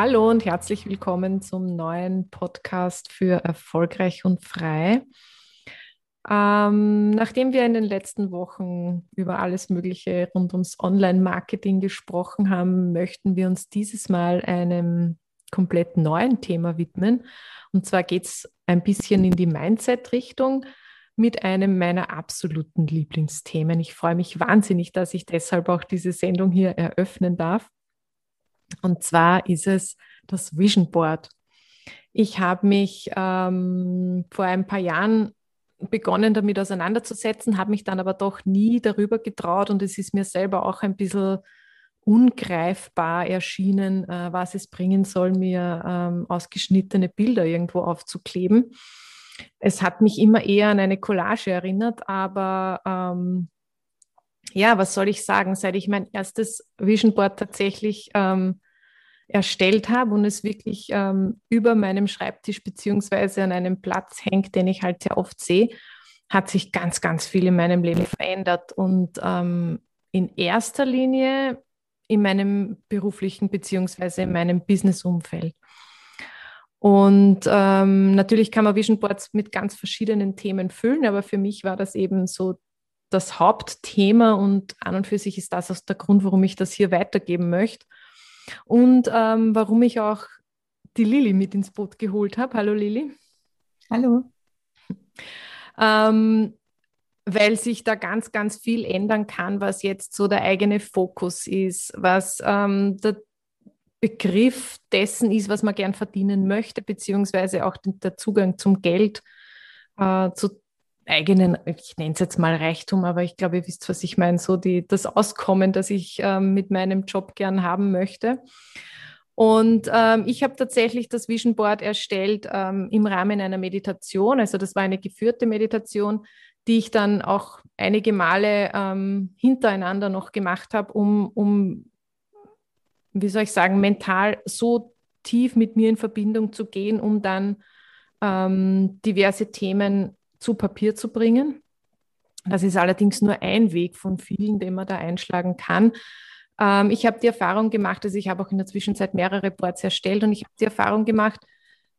Hallo und herzlich willkommen zum neuen Podcast für Erfolgreich und Frei. Ähm, nachdem wir in den letzten Wochen über alles Mögliche rund ums Online-Marketing gesprochen haben, möchten wir uns dieses Mal einem komplett neuen Thema widmen. Und zwar geht es ein bisschen in die Mindset-Richtung mit einem meiner absoluten Lieblingsthemen. Ich freue mich wahnsinnig, dass ich deshalb auch diese Sendung hier eröffnen darf. Und zwar ist es das Vision Board. Ich habe mich ähm, vor ein paar Jahren begonnen, damit auseinanderzusetzen, habe mich dann aber doch nie darüber getraut und es ist mir selber auch ein bisschen ungreifbar erschienen, äh, was es bringen soll, mir ähm, ausgeschnittene Bilder irgendwo aufzukleben. Es hat mich immer eher an eine Collage erinnert, aber ähm, ja, was soll ich sagen, seit ich mein erstes Vision Board tatsächlich ähm, erstellt habe und es wirklich ähm, über meinem Schreibtisch beziehungsweise an einem Platz hängt, den ich halt sehr oft sehe, hat sich ganz, ganz viel in meinem Leben verändert und ähm, in erster Linie in meinem beruflichen beziehungsweise in meinem Businessumfeld. Und ähm, natürlich kann man Vision Boards mit ganz verschiedenen Themen füllen, aber für mich war das eben so das Hauptthema und an und für sich ist das auch der Grund, warum ich das hier weitergeben möchte und ähm, warum ich auch die Lilly mit ins Boot geholt habe. Hallo Lilly. Hallo. Ähm, weil sich da ganz, ganz viel ändern kann, was jetzt so der eigene Fokus ist, was ähm, der Begriff dessen ist, was man gern verdienen möchte, beziehungsweise auch der Zugang zum Geld, äh, zu eigenen, ich nenne es jetzt mal Reichtum, aber ich glaube, ihr wisst, was ich meine, so die, das Auskommen, das ich ähm, mit meinem Job gern haben möchte. Und ähm, ich habe tatsächlich das Vision Board erstellt ähm, im Rahmen einer Meditation. Also das war eine geführte Meditation, die ich dann auch einige Male ähm, hintereinander noch gemacht habe, um, um, wie soll ich sagen, mental so tief mit mir in Verbindung zu gehen, um dann ähm, diverse Themen zu Papier zu bringen. Das ist allerdings nur ein Weg von vielen, den man da einschlagen kann. Ähm, ich habe die Erfahrung gemacht, also ich habe auch in der Zwischenzeit mehrere Boards erstellt und ich habe die Erfahrung gemacht,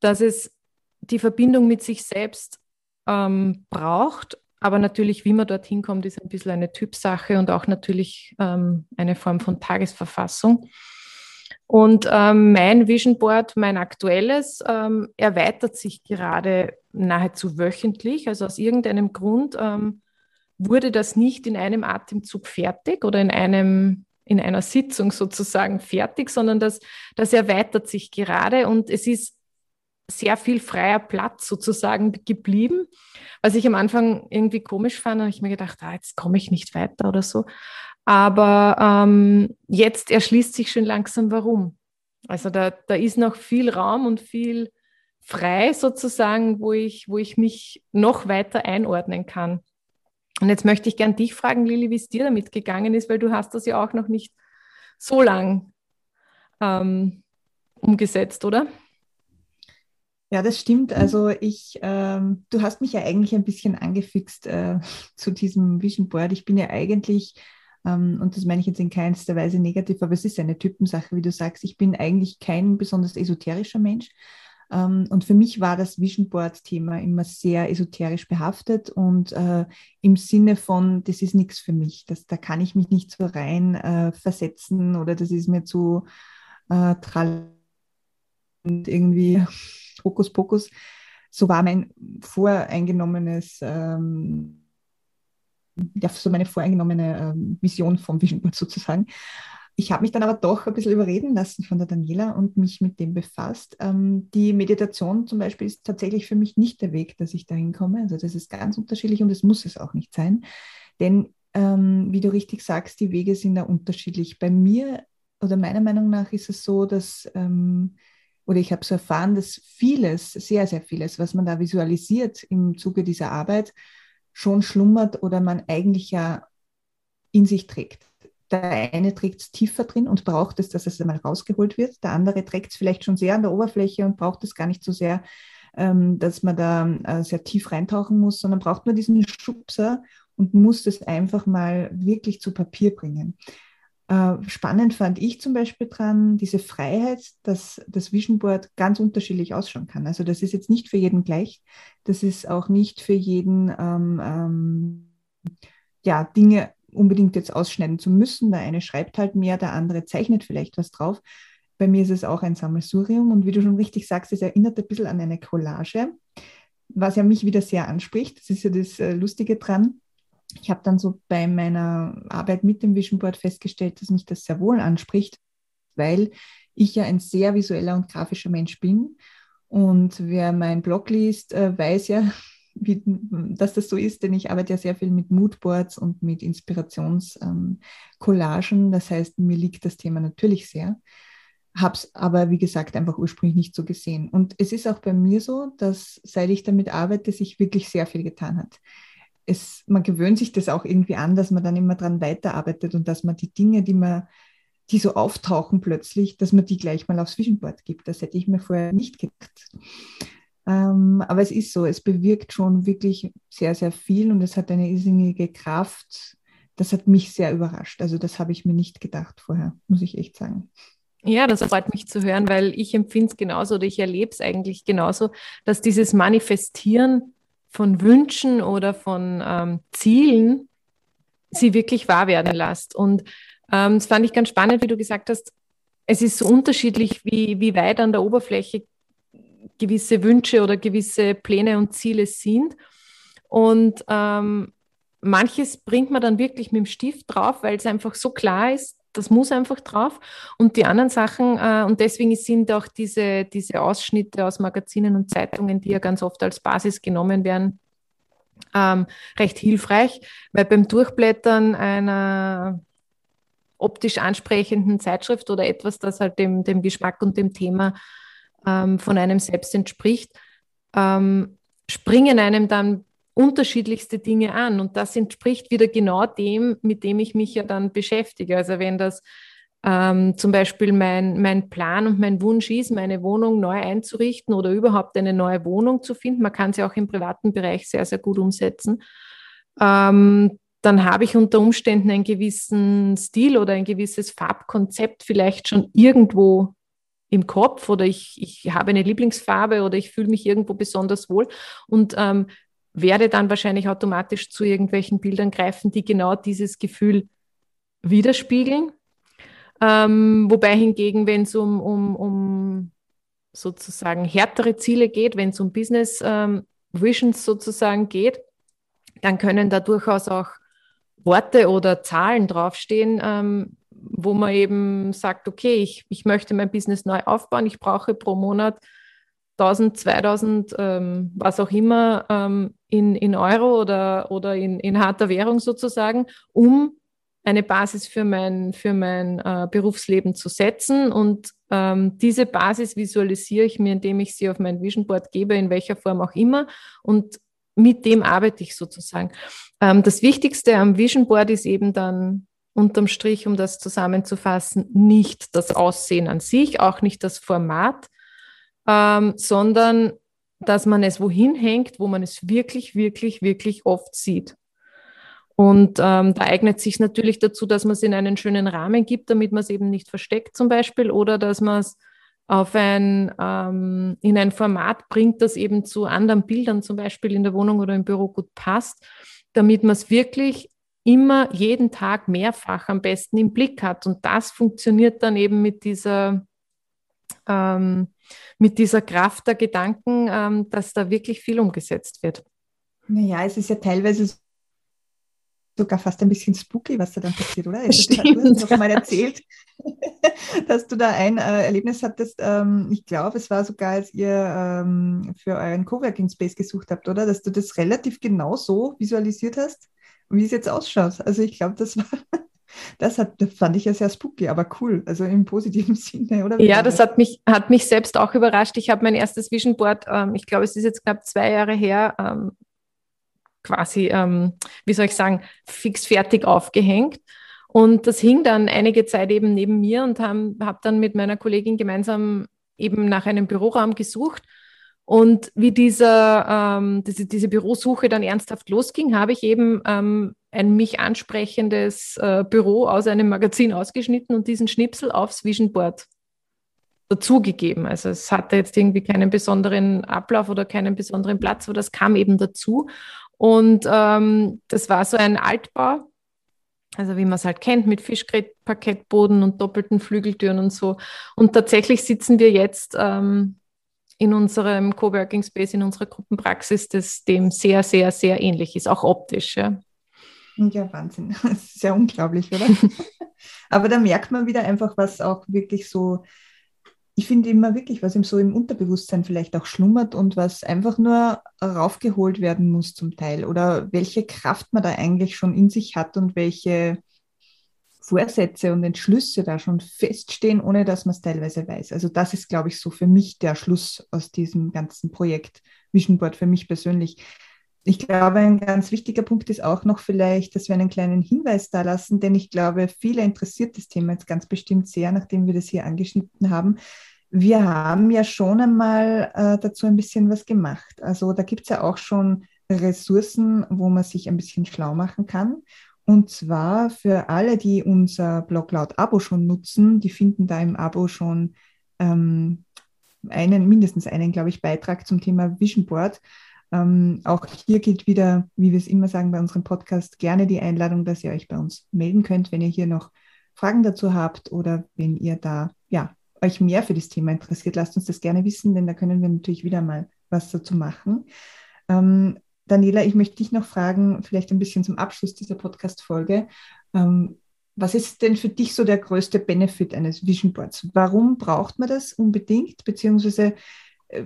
dass es die Verbindung mit sich selbst ähm, braucht. Aber natürlich, wie man dorthin kommt, ist ein bisschen eine Typsache und auch natürlich ähm, eine Form von Tagesverfassung. Und ähm, mein Vision Board, mein aktuelles, ähm, erweitert sich gerade nahezu wöchentlich. Also aus irgendeinem Grund ähm, wurde das nicht in einem Atemzug fertig oder in einem in einer Sitzung sozusagen fertig, sondern das, das erweitert sich gerade und es ist sehr viel freier Platz sozusagen geblieben. Was ich am Anfang irgendwie komisch fand, habe ich mir gedacht, ah, jetzt komme ich nicht weiter oder so. Aber ähm, jetzt erschließt sich schon langsam, warum. Also da, da ist noch viel Raum und viel frei sozusagen, wo ich, wo ich mich noch weiter einordnen kann. Und jetzt möchte ich gern dich fragen, Lili, wie es dir damit gegangen ist, weil du hast das ja auch noch nicht so lang ähm, umgesetzt, oder? Ja, das stimmt. Also ich, ähm, du hast mich ja eigentlich ein bisschen angefixt äh, zu diesem Vision Board. Ich bin ja eigentlich und das meine ich jetzt in keinster Weise negativ, aber es ist eine Typensache, wie du sagst. Ich bin eigentlich kein besonders esoterischer Mensch. Ähm, und für mich war das Vision Board-Thema immer sehr esoterisch behaftet und äh, im Sinne von, das ist nichts für mich. Das, da kann ich mich nicht so rein äh, versetzen oder das ist mir zu äh, trall und irgendwie Hokuspokus. So war mein voreingenommenes ähm, ja, so meine voreingenommene ähm, Vision vom Vision Board sozusagen. Ich habe mich dann aber doch ein bisschen überreden lassen von der Daniela und mich mit dem befasst. Ähm, die Meditation zum Beispiel ist tatsächlich für mich nicht der Weg, dass ich dahin komme. Also das ist ganz unterschiedlich und es muss es auch nicht sein. Denn ähm, wie du richtig sagst, die Wege sind da unterschiedlich. Bei mir oder meiner Meinung nach ist es so, dass ähm, oder ich habe so erfahren, dass vieles, sehr, sehr vieles, was man da visualisiert im Zuge dieser Arbeit, schon schlummert oder man eigentlich ja in sich trägt. Der eine trägt es tiefer drin und braucht es, dass es einmal rausgeholt wird. Der andere trägt es vielleicht schon sehr an der Oberfläche und braucht es gar nicht so sehr, ähm, dass man da äh, sehr tief reintauchen muss, sondern braucht nur diesen Schubser und muss das einfach mal wirklich zu Papier bringen. Äh, spannend fand ich zum Beispiel dran diese Freiheit, dass das Vision Board ganz unterschiedlich ausschauen kann. Also das ist jetzt nicht für jeden gleich. Das ist auch nicht für jeden ähm, ähm, ja, Dinge unbedingt jetzt ausschneiden zu müssen. Der eine schreibt halt mehr, der andere zeichnet vielleicht was drauf. Bei mir ist es auch ein Sammelsurium und wie du schon richtig sagst, es erinnert ein bisschen an eine Collage, was ja mich wieder sehr anspricht. Das ist ja das äh, Lustige dran. Ich habe dann so bei meiner Arbeit mit dem Vision Board festgestellt, dass mich das sehr wohl anspricht, weil ich ja ein sehr visueller und grafischer Mensch bin. Und wer meinen Blog liest, äh, weiß ja, wie, dass das so ist, denn ich arbeite ja sehr viel mit Moodboards und mit Inspirationscollagen. Ähm, das heißt, mir liegt das Thema natürlich sehr, habe es aber, wie gesagt, einfach ursprünglich nicht so gesehen. Und es ist auch bei mir so, dass seit ich damit arbeite, sich wirklich sehr viel getan hat. Es, man gewöhnt sich das auch irgendwie an, dass man dann immer dran weiterarbeitet und dass man die Dinge, die man die so auftauchen plötzlich, dass man die gleich mal aufs Vision gibt. Das hätte ich mir vorher nicht gedacht. Ähm, aber es ist so, es bewirkt schon wirklich sehr, sehr viel und es hat eine irrsinnige Kraft. Das hat mich sehr überrascht. Also das habe ich mir nicht gedacht vorher, muss ich echt sagen. Ja, das freut mich zu hören, weil ich empfinde es genauso oder ich erlebe es eigentlich genauso, dass dieses Manifestieren von Wünschen oder von ähm, Zielen sie wirklich wahr werden lässt. Und ähm, das fand ich ganz spannend, wie du gesagt hast, es ist so unterschiedlich, wie, wie weit an der Oberfläche gewisse Wünsche oder gewisse Pläne und Ziele sind. Und ähm, manches bringt man dann wirklich mit dem Stift drauf, weil es einfach so klar ist, das muss einfach drauf. Und die anderen Sachen, äh, und deswegen sind auch diese, diese Ausschnitte aus Magazinen und Zeitungen, die ja ganz oft als Basis genommen werden, ähm, recht hilfreich, weil beim Durchblättern einer optisch ansprechenden Zeitschrift oder etwas, das halt dem, dem Geschmack und dem Thema ähm, von einem selbst entspricht, ähm, springen einem dann unterschiedlichste Dinge an. Und das entspricht wieder genau dem, mit dem ich mich ja dann beschäftige. Also wenn das ähm, zum Beispiel mein, mein Plan und mein Wunsch ist, meine Wohnung neu einzurichten oder überhaupt eine neue Wohnung zu finden, man kann sie auch im privaten Bereich sehr, sehr gut umsetzen, ähm, dann habe ich unter Umständen einen gewissen Stil oder ein gewisses Farbkonzept vielleicht schon irgendwo im Kopf oder ich, ich habe eine Lieblingsfarbe oder ich fühle mich irgendwo besonders wohl und ähm, werde dann wahrscheinlich automatisch zu irgendwelchen Bildern greifen, die genau dieses Gefühl widerspiegeln. Ähm, wobei hingegen, wenn es um, um, um sozusagen härtere Ziele geht, wenn es um Business ähm, Visions sozusagen geht, dann können da durchaus auch Worte oder Zahlen draufstehen, ähm, wo man eben sagt, okay, ich, ich möchte mein Business neu aufbauen, ich brauche pro Monat 1000, 2000, ähm, was auch immer ähm, in, in Euro oder, oder in, in harter Währung sozusagen, um eine Basis für mein, für mein äh, Berufsleben zu setzen. Und ähm, diese Basis visualisiere ich mir, indem ich sie auf mein Vision Board gebe, in welcher Form auch immer. Und mit dem arbeite ich sozusagen. Ähm, das Wichtigste am Vision Board ist eben dann unterm Strich, um das zusammenzufassen, nicht das Aussehen an sich, auch nicht das Format, ähm, sondern dass man es wohin hängt, wo man es wirklich, wirklich, wirklich oft sieht. Und ähm, da eignet sich natürlich dazu, dass man es in einen schönen Rahmen gibt, damit man es eben nicht versteckt zum Beispiel, oder dass man es auf ein, ähm, in ein Format bringt, das eben zu anderen Bildern zum Beispiel in der Wohnung oder im Büro gut passt, damit man es wirklich immer jeden Tag mehrfach am besten im Blick hat. Und das funktioniert dann eben mit dieser, ähm, mit dieser Kraft der Gedanken, ähm, dass da wirklich viel umgesetzt wird. Naja, es ist ja teilweise sogar fast ein bisschen spooky, was da dann passiert, oder? Also, Stimmt, du hast noch mal erzählt, dass du da ein äh, Erlebnis hattest. Ähm, ich glaube, es war sogar, als ihr ähm, für euren Coworking Space gesucht habt, oder? Dass du das relativ genau so visualisiert hast wie es jetzt ausschaut. Also ich glaube, das war, das, hat, das fand ich ja sehr spooky, aber cool, also im positiven Sinne, oder? Ja, das hat mich, hat mich selbst auch überrascht. Ich habe mein erstes Vision Board, ähm, ich glaube, es ist jetzt knapp zwei Jahre her, ähm, quasi, ähm, wie soll ich sagen, fix fertig aufgehängt. Und das hing dann einige Zeit eben neben mir und habe hab dann mit meiner Kollegin gemeinsam eben nach einem Büroraum gesucht. Und wie dieser, ähm, diese, diese Bürosuche dann ernsthaft losging, habe ich eben ähm, ein mich ansprechendes äh, Büro aus einem Magazin ausgeschnitten und diesen Schnipsel aufs Vision Board dazugegeben. Also es hatte jetzt irgendwie keinen besonderen Ablauf oder keinen besonderen Platz, aber das kam eben dazu. Und ähm, das war so ein Altbau, also wie man es halt kennt, mit Fischgrätparkettboden und doppelten Flügeltüren und so. Und tatsächlich sitzen wir jetzt ähm, in unserem Coworking Space, in unserer Gruppenpraxis, das dem sehr, sehr, sehr ähnlich ist, auch optisch. Ja, ja Wahnsinn. Das ist ja unglaublich, oder? Aber da merkt man wieder einfach, was auch wirklich so, ich finde immer wirklich, was im so im Unterbewusstsein vielleicht auch schlummert und was einfach nur raufgeholt werden muss zum Teil oder welche Kraft man da eigentlich schon in sich hat und welche Vorsätze und Entschlüsse da schon feststehen, ohne dass man es teilweise weiß. Also das ist, glaube ich, so für mich der Schluss aus diesem ganzen Projekt Vision Board für mich persönlich. Ich glaube, ein ganz wichtiger Punkt ist auch noch vielleicht, dass wir einen kleinen Hinweis da lassen, denn ich glaube, viele interessiert das Thema jetzt ganz bestimmt sehr, nachdem wir das hier angeschnitten haben. Wir haben ja schon einmal äh, dazu ein bisschen was gemacht. Also da gibt es ja auch schon Ressourcen, wo man sich ein bisschen schlau machen kann. Und zwar für alle, die unser Bloglaut-Abo schon nutzen, die finden da im Abo schon ähm, einen, mindestens einen, glaube ich, Beitrag zum Thema Vision Board. Ähm, auch hier gilt wieder, wie wir es immer sagen bei unserem Podcast, gerne die Einladung, dass ihr euch bei uns melden könnt, wenn ihr hier noch Fragen dazu habt oder wenn ihr da ja, euch mehr für das Thema interessiert. Lasst uns das gerne wissen, denn da können wir natürlich wieder mal was dazu machen. Ähm, Daniela, ich möchte dich noch fragen, vielleicht ein bisschen zum Abschluss dieser Podcast-Folge. Ähm, was ist denn für dich so der größte Benefit eines Vision Boards? Warum braucht man das unbedingt? Beziehungsweise, äh,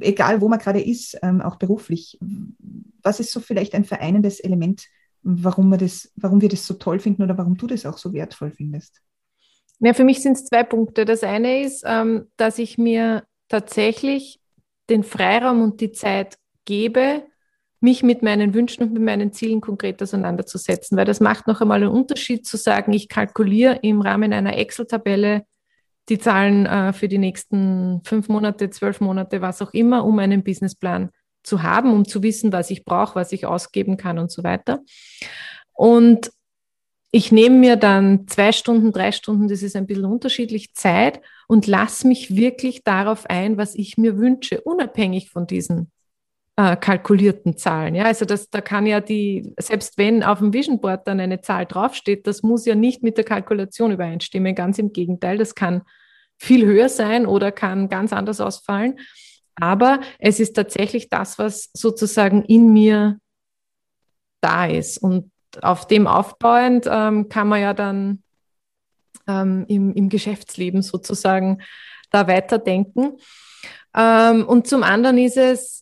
egal wo man gerade ist, ähm, auch beruflich, was ist so vielleicht ein vereinendes Element, warum, wir das, warum wir das so toll finden oder warum du das auch so wertvoll findest? Ja, für mich sind es zwei Punkte. Das eine ist, ähm, dass ich mir tatsächlich den Freiraum und die Zeit gebe, mich mit meinen Wünschen und mit meinen Zielen konkret auseinanderzusetzen, weil das macht noch einmal einen Unterschied zu sagen, ich kalkuliere im Rahmen einer Excel-Tabelle die Zahlen äh, für die nächsten fünf Monate, zwölf Monate, was auch immer, um einen Businessplan zu haben, um zu wissen, was ich brauche, was ich ausgeben kann und so weiter. Und ich nehme mir dann zwei Stunden, drei Stunden, das ist ein bisschen unterschiedlich, Zeit und lasse mich wirklich darauf ein, was ich mir wünsche, unabhängig von diesen äh, kalkulierten Zahlen. Ja, also das, da kann ja die, selbst wenn auf dem Vision Board dann eine Zahl draufsteht, das muss ja nicht mit der Kalkulation übereinstimmen. Ganz im Gegenteil, das kann viel höher sein oder kann ganz anders ausfallen. Aber es ist tatsächlich das, was sozusagen in mir da ist. Und auf dem aufbauend ähm, kann man ja dann ähm, im, im Geschäftsleben sozusagen da weiterdenken. Ähm, und zum anderen ist es,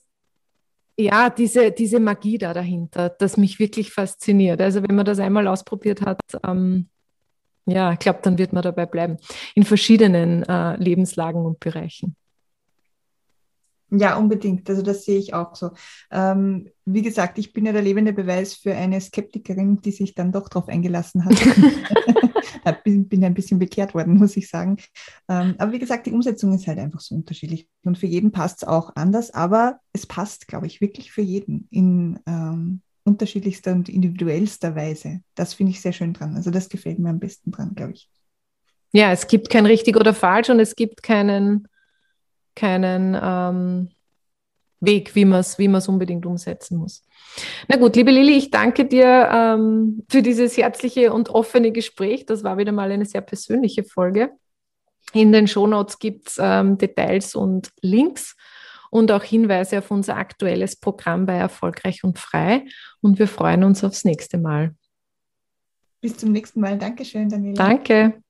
ja, diese, diese Magie da dahinter, das mich wirklich fasziniert. Also wenn man das einmal ausprobiert hat, ähm, ja, ich glaube, dann wird man dabei bleiben. In verschiedenen äh, Lebenslagen und Bereichen. Ja, unbedingt. Also das sehe ich auch so. Ähm, wie gesagt, ich bin ja der lebende Beweis für eine Skeptikerin, die sich dann doch darauf eingelassen hat. bin, bin ein bisschen bekehrt worden, muss ich sagen. Ähm, aber wie gesagt, die Umsetzung ist halt einfach so unterschiedlich. Und für jeden passt es auch anders, aber es passt, glaube ich, wirklich für jeden in ähm, unterschiedlichster und individuellster Weise. Das finde ich sehr schön dran. Also das gefällt mir am besten dran, glaube ich. Ja, es gibt kein richtig oder falsch und es gibt keinen keinen ähm, Weg, wie man es wie unbedingt umsetzen muss. Na gut, liebe Lilly, ich danke dir ähm, für dieses herzliche und offene Gespräch. Das war wieder mal eine sehr persönliche Folge. In den Shownotes gibt es ähm, Details und Links und auch Hinweise auf unser aktuelles Programm bei Erfolgreich und Frei. Und wir freuen uns aufs nächste Mal. Bis zum nächsten Mal. Dankeschön, Daniela. Danke.